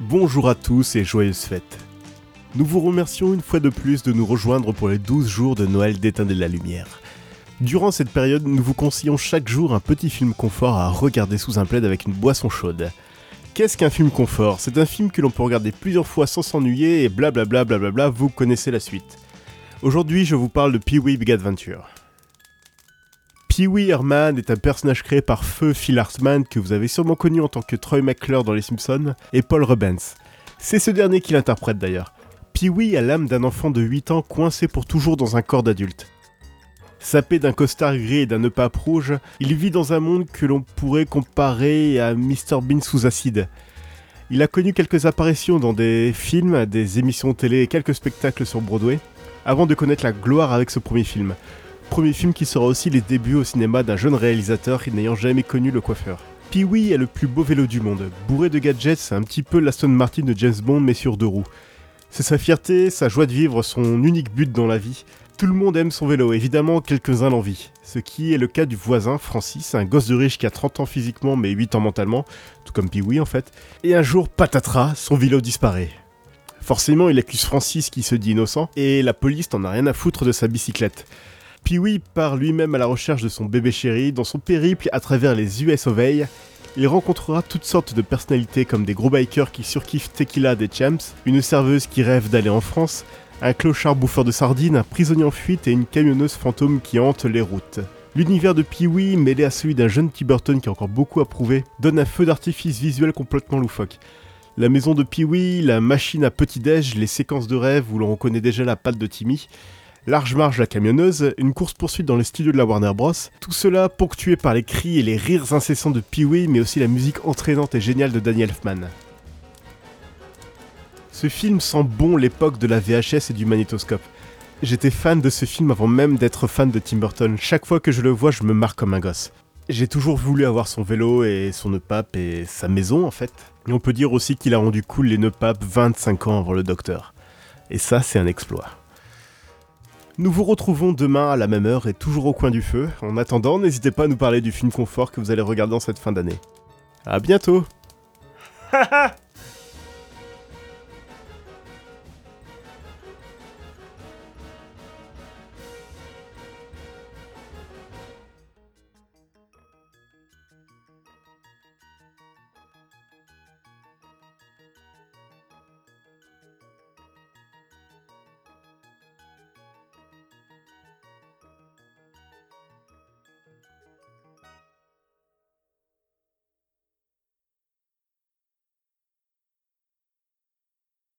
bonjour à tous et joyeuses fêtes. Nous vous remercions une fois de plus de nous rejoindre pour les 12 jours de Noël d'éteindre la lumière. Durant cette période, nous vous conseillons chaque jour un petit film confort à regarder sous un plaid avec une boisson chaude. Qu'est-ce qu'un film confort? C'est un film que l'on peut regarder plusieurs fois sans s'ennuyer et blablabla blablabla, vous connaissez la suite. Aujourd'hui, je vous parle de Pee-wee Big Adventure. Pee-wee Herman est un personnage créé par Feu Phil Hartman que vous avez sûrement connu en tant que Troy McClure dans Les Simpsons et Paul Rubens. C'est ce dernier qui l'interprète d'ailleurs. Pee-wee a l'âme d'un enfant de 8 ans coincé pour toujours dans un corps d'adulte. Sapé d'un costard gris et d'un nœud pape rouge, il vit dans un monde que l'on pourrait comparer à Mr Bean sous acide. Il a connu quelques apparitions dans des films, des émissions télé et quelques spectacles sur Broadway, avant de connaître la gloire avec ce premier film. Premier film qui sera aussi les débuts au cinéma d'un jeune réalisateur n'ayant jamais connu le coiffeur. Pee-wee est le plus beau vélo du monde, bourré de gadgets, c'est un petit peu l'Aston Martin de James Bond mais sur deux roues. C'est sa fierté, sa joie de vivre, son unique but dans la vie. Tout le monde aime son vélo, évidemment quelques-uns l'envient. Ce qui est le cas du voisin, Francis, un gosse de riche qui a 30 ans physiquement mais 8 ans mentalement, tout comme Pee-wee en fait. Et un jour, patatras, son vélo disparaît. Forcément, il accuse Francis qui se dit innocent, et la police n'en a rien à foutre de sa bicyclette. Pee-wee part lui-même à la recherche de son bébé chéri dans son périple à travers les US A. Il rencontrera toutes sortes de personnalités comme des gros bikers qui surkiffent Tequila des Champs, une serveuse qui rêve d'aller en France, un clochard bouffeur de sardines, un prisonnier en fuite et une camionneuse fantôme qui hante les routes. L'univers de Pee-wee, mêlé à celui d'un jeune Tim Burton qui a encore beaucoup à prouver, donne un feu d'artifice visuel complètement loufoque. La maison de Pee-wee, la machine à petit-déj, les séquences de rêve où l'on reconnaît déjà la patte de Timmy, Large Marge la camionneuse, une course-poursuite dans les studios de la Warner Bros. Tout cela ponctué par les cris et les rires incessants de Pee-wee, mais aussi la musique entraînante et géniale de Daniel Elfman. Ce film sent bon l'époque de la VHS et du magnétoscope. J'étais fan de ce film avant même d'être fan de Tim Burton. Chaque fois que je le vois, je me marre comme un gosse. J'ai toujours voulu avoir son vélo et son nœud pape et sa maison en fait. Et on peut dire aussi qu'il a rendu cool les nœuds papes 25 ans avant le docteur. Et ça, c'est un exploit. Nous vous retrouvons demain à la même heure et toujours au coin du feu. En attendant, n'hésitez pas à nous parler du film confort que vous allez regarder en cette fin d'année. A bientôt